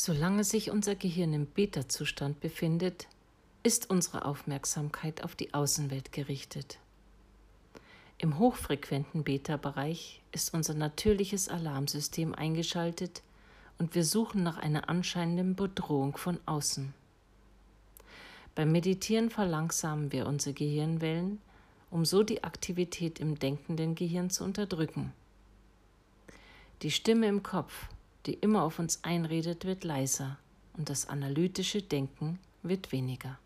Solange sich unser Gehirn im Beta-Zustand befindet, ist unsere Aufmerksamkeit auf die Außenwelt gerichtet. Im hochfrequenten Beta-Bereich ist unser natürliches Alarmsystem eingeschaltet und wir suchen nach einer anscheinenden Bedrohung von außen. Beim Meditieren verlangsamen wir unsere Gehirnwellen, um so die Aktivität im denkenden Gehirn zu unterdrücken. Die Stimme im Kopf, die immer auf uns einredet, wird leiser und das analytische Denken wird weniger.